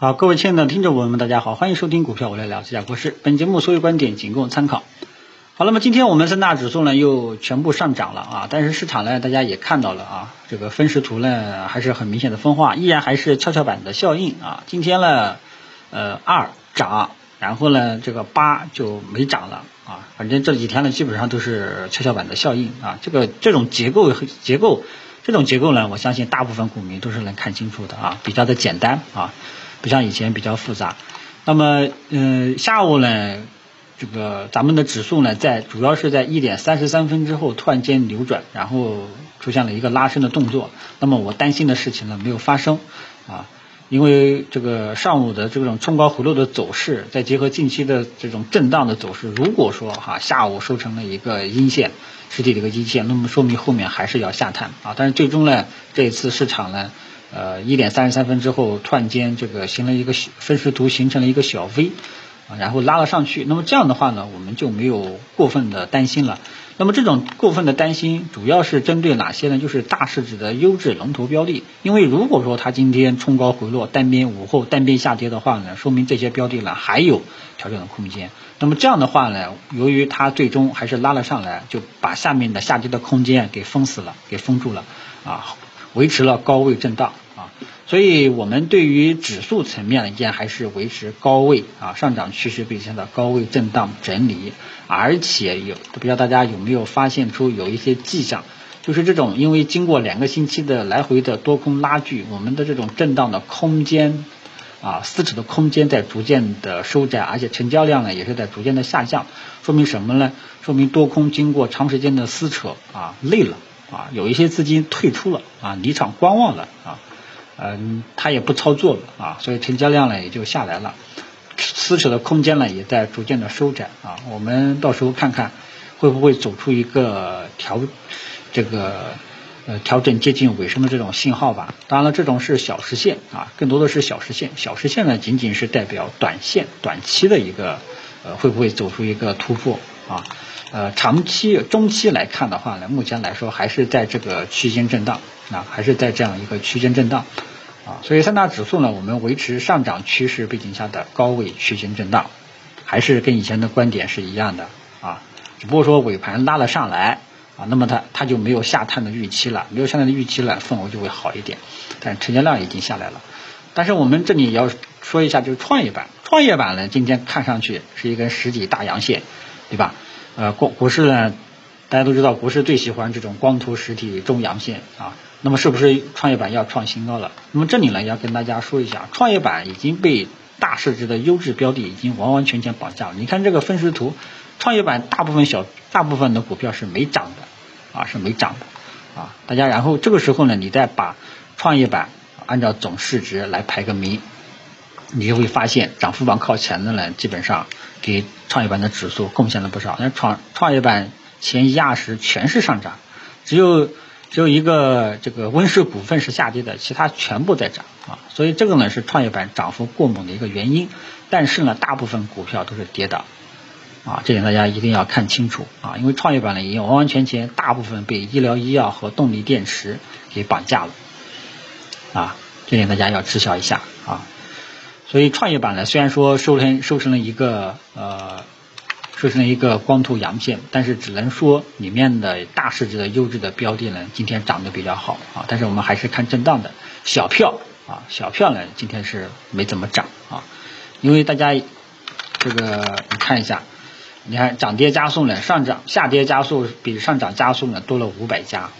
好，各位亲爱的听众朋友们，大家好，欢迎收听股票我来聊这家国事。本节目所有观点仅供参考。好，那么今天我们三大指数呢又全部上涨了啊，但是市场呢大家也看到了啊，这个分时图呢还是很明显的分化，依然还是跷跷板的效应啊。今天呢，呃二涨，然后呢这个八就没涨了啊，反正这几天呢基本上都是跷跷板的效应啊。这个这种结构结构这种结构呢，我相信大部分股民都是能看清楚的啊，比较的简单啊。不像以前比较复杂，那么嗯，下午呢，这个咱们的指数呢，在主要是在一点三十三分之后突然间扭转，然后出现了一个拉升的动作。那么我担心的事情呢没有发生啊，因为这个上午的这种冲高回落的走势，再结合近期的这种震荡的走势，如果说哈下午收成了一个阴线，实体的一个阴线，那么说明后面还是要下探啊。但是最终呢，这一次市场呢。呃，一点三十三分之后，突然间这个形成一个分时图，形成了一个小 V，啊，然后拉了上去。那么这样的话呢，我们就没有过分的担心了。那么这种过分的担心，主要是针对哪些呢？就是大市值的优质龙头标的。因为如果说它今天冲高回落，单边午后单边下跌的话呢，说明这些标的呢还有调整的空间。那么这样的话呢，由于它最终还是拉了上来，就把下面的下跌的空间给封死了，给封住了，啊。维持了高位震荡啊，所以我们对于指数层面呢，依然还是维持高位啊，上涨趋势表现的高位震荡整理，而且有不知道大家有没有发现出有一些迹象，就是这种因为经过两个星期的来回的多空拉锯，我们的这种震荡的空间啊，撕扯的空间在逐渐的收窄，而且成交量呢也是在逐渐的下降，说明什么呢？说明多空经过长时间的撕扯啊，累了。啊，有一些资金退出了啊，离场观望了啊，嗯，他也不操作了啊，所以成交量呢也就下来了，撕扯的空间呢也在逐渐的收窄啊，我们到时候看看会不会走出一个调这个呃调整接近尾声的这种信号吧。当然了，这种是小时线啊，更多的是小时线，小时线呢仅仅是代表短线短期的一个呃会不会走出一个突破啊。呃，长期、中期来看的话呢，目前来说还是在这个区间震荡啊，还是在这样一个区间震荡啊，所以三大指数呢，我们维持上涨趋势背景下的高位区间震荡，还是跟以前的观点是一样的啊，只不过说尾盘拉了上来啊，那么它它就没有下探的预期了，没有下探的预期了，氛围就会好一点，但成交量已经下来了，但是我们这里也要说一下，就是创业板，创业板呢，今天看上去是一根实体大阳线，对吧？呃，股股市呢，大家都知道，股市最喜欢这种光头实体中阳线啊。那么是不是创业板要创新高了？那么这里呢，要跟大家说一下，创业板已经被大市值的优质标的已经完完全全绑架了。你看这个分时图，创业板大部分小大部分的股票是没涨的啊，是没涨的啊。大家然后这个时候呢，你再把创业板按照总市值来排个名。你就会发现，涨幅榜靠前的呢，基本上给创业板的指数贡献了不少。那创创业板前一二十全是上涨，只有只有一个这个温氏股份是下跌的，其他全部在涨啊。所以这个呢是创业板涨幅过猛的一个原因。但是呢，大部分股票都是跌的啊，这点大家一定要看清楚啊。因为创业板呢已经完完全全大部分被医疗医药和动力电池给绑架了啊，这点大家要知晓一下啊。所以创业板呢，虽然说收成收成了一个呃，收成了一个光头阳线，但是只能说里面的大市值的优质的标的呢，今天涨得比较好啊。但是我们还是看震荡的小票啊，小票呢今天是没怎么涨啊，因为大家这个你看一下，你看涨跌加速呢，上涨下跌加速比上涨加速呢多了五百家，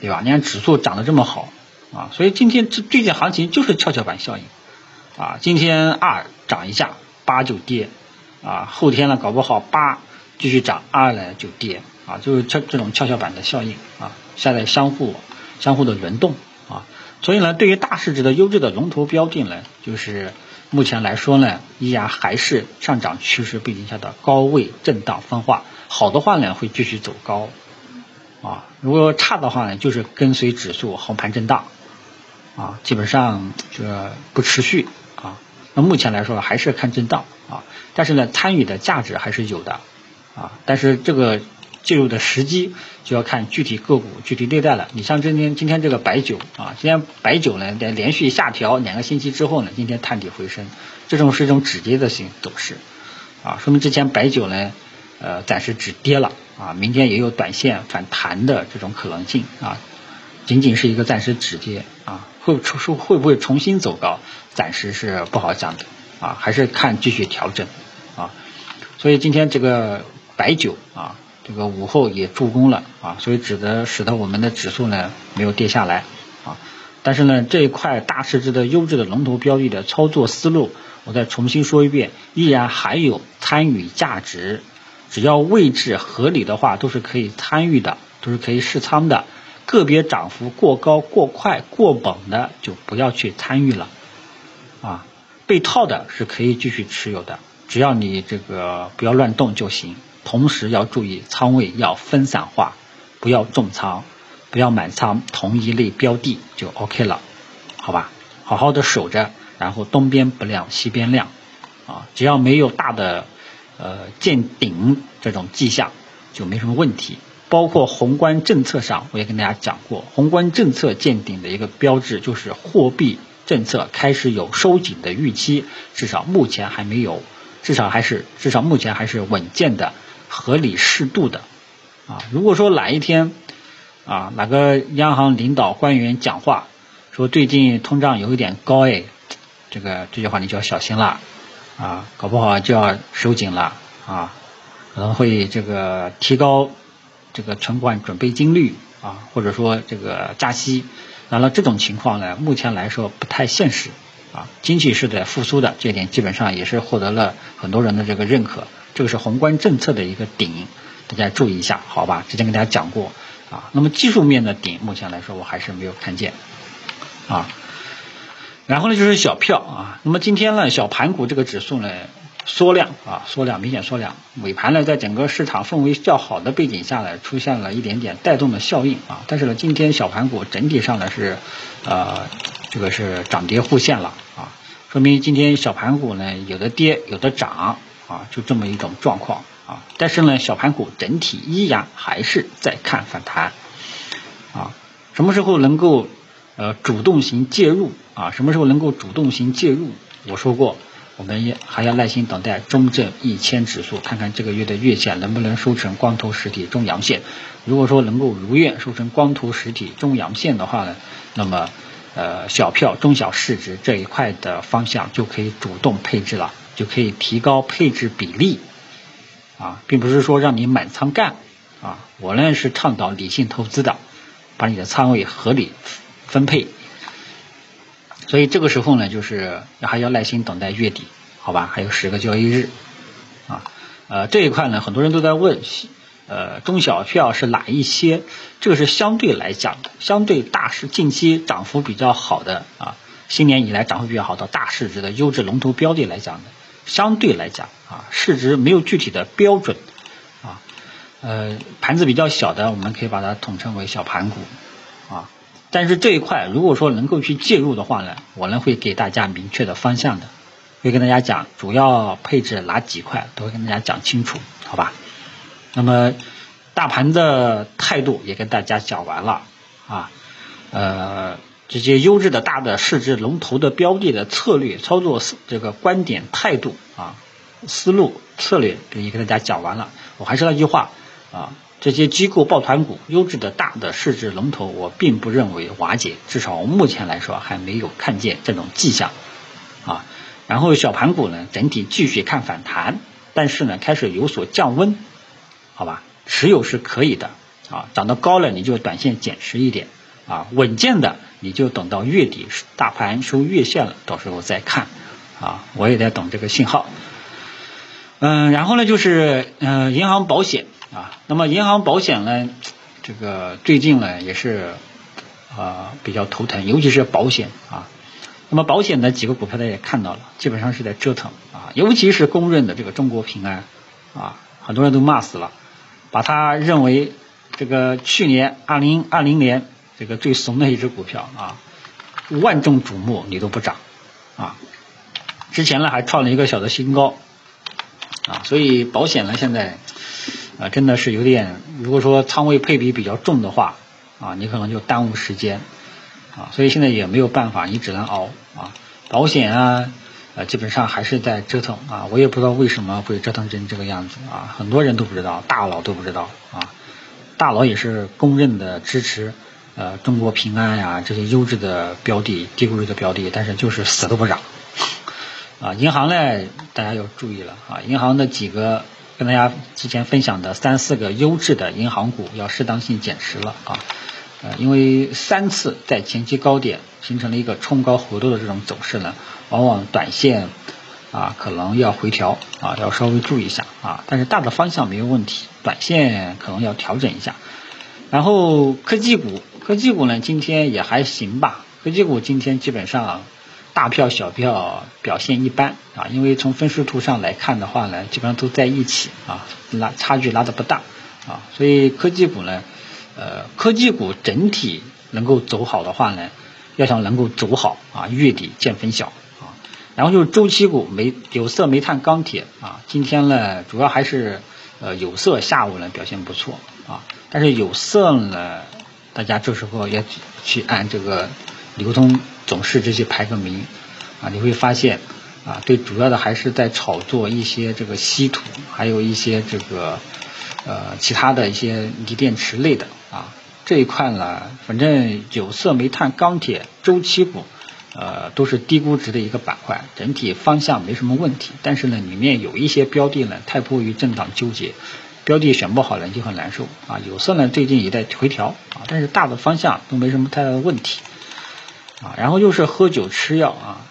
对吧？你看指数涨得这么好啊，所以今天这最近行情就是跷跷板效应。啊，今天二涨一下，八就跌，啊，后天呢搞不好八继续涨，二呢就跌，啊，就是这这种跷跷板的效应啊，现在相互相互的轮动啊，所以呢，对于大市值的优质的龙头标的呢，就是目前来说呢，依然还是上涨趋势背景下的高位震荡分化，好的话呢会继续走高，啊，如果差的话呢，就是跟随指数横盘震荡，啊，基本上这不持续啊。那目前来说还是看震荡啊，但是呢，参与的价值还是有的啊。但是这个介入的时机就要看具体个股、具体对待了。你像今天今天这个白酒啊，今天白酒呢连连续下调两个星期之后呢，今天探底回升，这种是一种止跌的形走势啊，说明之前白酒呢呃暂时止跌了啊，明天也有短线反弹的这种可能性啊，仅仅是一个暂时止跌啊，会重会不会重新走高，暂时是不好讲的啊，还是看继续调整啊，所以今天这个白酒啊。这个午后也助攻了啊，所以指得使得我们的指数呢没有跌下来啊。但是呢，这一块大市值的优质的龙头标的的操作思路，我再重新说一遍，依然还有参与价值。只要位置合理的话，都是可以参与的，都是可以试仓的。个别涨幅过高、过快、过猛的就不要去参与了啊。被套的是可以继续持有的，只要你这个不要乱动就行。同时要注意仓位要分散化，不要重仓，不要满仓同一类标的就 OK 了，好吧？好好的守着，然后东边不亮西边亮，啊，只要没有大的呃见顶这种迹象，就没什么问题。包括宏观政策上，我也跟大家讲过，宏观政策见顶的一个标志就是货币政策开始有收紧的预期，至少目前还没有，至少还是至少目前还是稳健的。合理适度的啊，如果说哪一天啊哪个央行领导官员讲话说最近通胀有一点高哎，这个这句话你就要小心了啊，搞不好就要收紧了啊，可能会这个提高这个存款准备金率啊，或者说这个加息，完了这种情况呢，目前来说不太现实啊，经济是在复苏的，这点基本上也是获得了很多人的这个认可。这个是宏观政策的一个顶，大家注意一下，好吧？之前跟大家讲过啊。那么技术面的顶，目前来说我还是没有看见啊。然后呢，就是小票啊。那么今天呢，小盘股这个指数呢缩量啊，缩量明显缩量。尾盘呢，在整个市场氛围较好的背景下呢，出现了一点点带动的效应啊。但是呢，今天小盘股整体上呢是呃，这个是涨跌互现了啊，说明今天小盘股呢有的跌，有的涨。啊，就这么一种状况啊，但是呢，小盘股整体依然还是在看反弹啊。什么时候能够呃主动型介入啊？什么时候能够主动型介入？我说过，我们也还要耐心等待中证一千指数，看看这个月的月线能不能收成光头实体中阳线。如果说能够如愿收成光头实体中阳线的话呢，那么呃小票中小市值这一块的方向就可以主动配置了。就可以提高配置比例啊，并不是说让你满仓干啊。我呢是倡导理性投资的，把你的仓位合理分配。所以这个时候呢，就是还要耐心等待月底，好吧？还有十个交易日啊。呃，这一块呢，很多人都在问，呃，中小票是哪一些？这个是相对来讲的，相对大市近期涨幅比较好的啊，新年以来涨幅比较好的大市值的优质龙头标的来讲的。相对来讲啊，市值没有具体的标准啊，呃，盘子比较小的，我们可以把它统称为小盘股啊。但是这一块如果说能够去介入的话呢，我呢会给大家明确的方向的，会跟大家讲主要配置哪几块，都会跟大家讲清楚，好吧？那么大盘的态度也跟大家讲完了啊，呃。这些优质的大的市值龙头的标的的策略操作这个观点态度啊思路策略也跟大家讲完了。我还是那句话啊，这些机构抱团股优质的大的市值龙头，我并不认为瓦解，至少目前来说还没有看见这种迹象啊。然后小盘股呢，整体继续看反弹，但是呢开始有所降温，好吧，持有是可以的啊，涨得高了你就短线减持一点啊，稳健的。你就等到月底大盘收月线了，到时候再看啊，我也在等这个信号。嗯，然后呢就是嗯银行保险啊，那么银行保险呢，这个最近呢也是啊比较头疼，尤其是保险啊。那么保险的几个股票大家也看到了，基本上是在折腾啊，尤其是公认的这个中国平安啊，很多人都骂死了，把它认为这个去年二零二零年。这个最怂的一只股票啊，万众瞩目，你都不涨啊！之前呢还创了一个小的新高啊，所以保险呢现在啊，真的是有点，如果说仓位配比比较重的话，啊，你可能就耽误时间，啊，所以现在也没有办法，你只能熬啊。保险啊，呃，基本上还是在折腾啊，我也不知道为什么会折腾成这个样子啊，很多人都不知道，大佬都不知道啊，大佬也是公认的支持呃中国平安呀这些优质的标的、低估值的标的，但是就是死都不涨啊。银行呢，大家要注意了啊，银行的几个跟大家之前分享的三四个优质的银行股要适当性减持了啊。呃，因为三次在前期高点形成了一个冲高回落的这种走势呢，往往短线啊可能要回调啊，要稍微注意一下啊。但是大的方向没有问题，短线可能要调整一下。然后科技股，科技股呢今天也还行吧。科技股今天基本上大票小票表现一般啊，因为从分时图上来看的话呢，基本上都在一起啊，拉差距拉的不大啊，所以科技股呢。呃，科技股整体能够走好的话呢，要想能够走好啊，月底见分晓啊。然后就是周期股，煤、有色、煤炭、钢铁啊，今天呢主要还是呃有色下午呢表现不错啊，但是有色呢，大家这时候要去按这个流通总市值去排个名啊，你会发现啊，对主要的还是在炒作一些这个稀土，还有一些这个。呃，其他的一些锂电池类的啊，这一块呢，反正有色、煤炭、钢铁、周期股，呃，都是低估值的一个板块，整体方向没什么问题。但是呢，里面有一些标的呢，太过于震荡纠结，标的选不好呢就很难受啊。有色呢最近也在回调啊，但是大的方向都没什么太大的问题啊。然后就是喝酒吃药啊，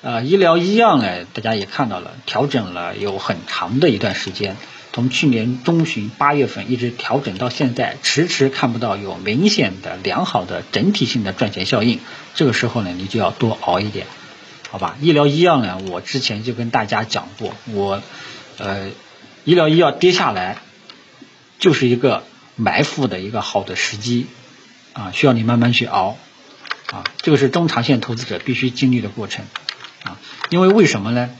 呃，医疗医药呢，大家也看到了，调整了有很长的一段时间。从去年中旬八月份一直调整到现在，迟迟看不到有明显的良好的整体性的赚钱效应。这个时候呢，你就要多熬一点，好吧？医疗医药呢，我之前就跟大家讲过，我呃，医疗医药跌下来就是一个埋伏的一个好的时机啊，需要你慢慢去熬啊。这个是中长线投资者必须经历的过程啊，因为为什么呢？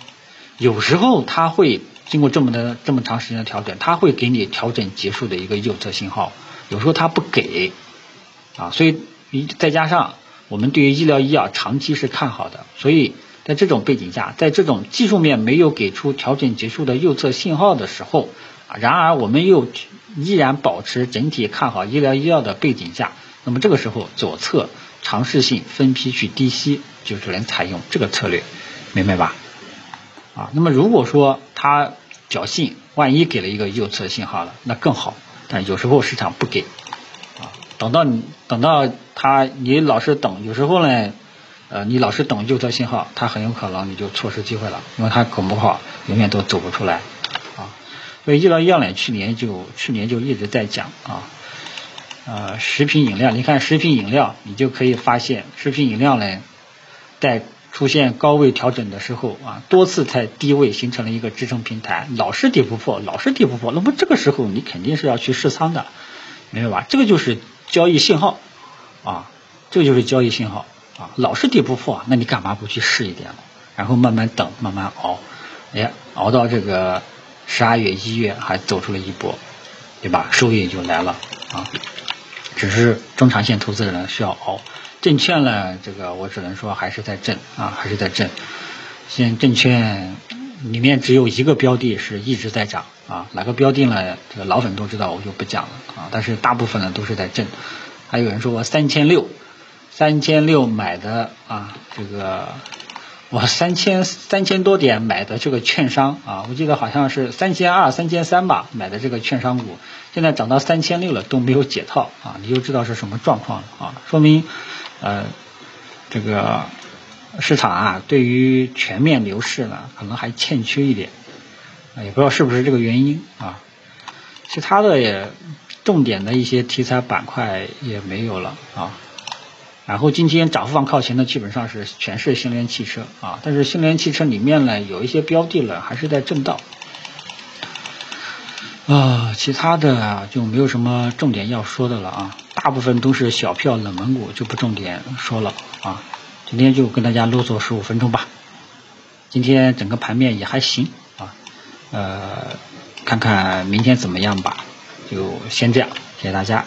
有时候它会。经过这么的这么长时间的调整，它会给你调整结束的一个右侧信号。有时候它不给啊，所以一再加上我们对于医疗医药长期是看好的，所以在这种背景下，在这种技术面没有给出调整结束的右侧信号的时候啊，然而我们又依然保持整体看好医疗医药的背景下，那么这个时候左侧尝试性分批去低吸，就只能采用这个策略，明白吧？啊，那么如果说它侥幸，万一给了一个右侧信号了，那更好。但有时候市场不给，啊，等到你等到它，你老是等，有时候呢，呃，你老是等右侧信号，它很有可能你就错失机会了，因为它搞不好永远都走不出来，所以医疗药呢，去年就去年就一直在讲啊，呃，食品饮料，你看食品饮料，你就可以发现食品饮料呢，在。出现高位调整的时候啊，多次在低位形成了一个支撑平台，老是跌不破，老是跌不破，那么这个时候你肯定是要去试仓的，明白吧？这个就是交易信号啊，这就是交易信号啊，老是跌不破，那你干嘛不去试一点然后慢慢等，慢慢熬，哎，熬到这个十二月、一月还走出了一波，对吧？收益就来了啊，只是中长线投资人需要熬。证券呢，这个我只能说还是在震啊，还是在震。现在证券里面只有一个标的是一直在涨啊，哪个标的呢？这个老粉都知道，我就不讲了啊。但是大部分呢都是在震。还有人说我三千六，三千六买的啊，这个我三千三千多点买的这个券商啊，我记得好像是三千二、三千三吧，买的这个券商股，现在涨到三千六了都没有解套啊，你就知道是什么状况了啊，说明。呃，这个市场啊，对于全面牛市呢，可能还欠缺一点，也不知道是不是这个原因啊。其他的也重点的一些题材板块也没有了啊。然后今天涨幅榜靠前的基本上是全是新能源汽车啊，但是新能源汽车里面呢，有一些标的呢还是在震荡。啊，其他的就没有什么重点要说的了啊，大部分都是小票冷门股，就不重点说了啊。今天就跟大家啰嗦十五分钟吧。今天整个盘面也还行啊，呃，看看明天怎么样吧。就先这样，谢谢大家。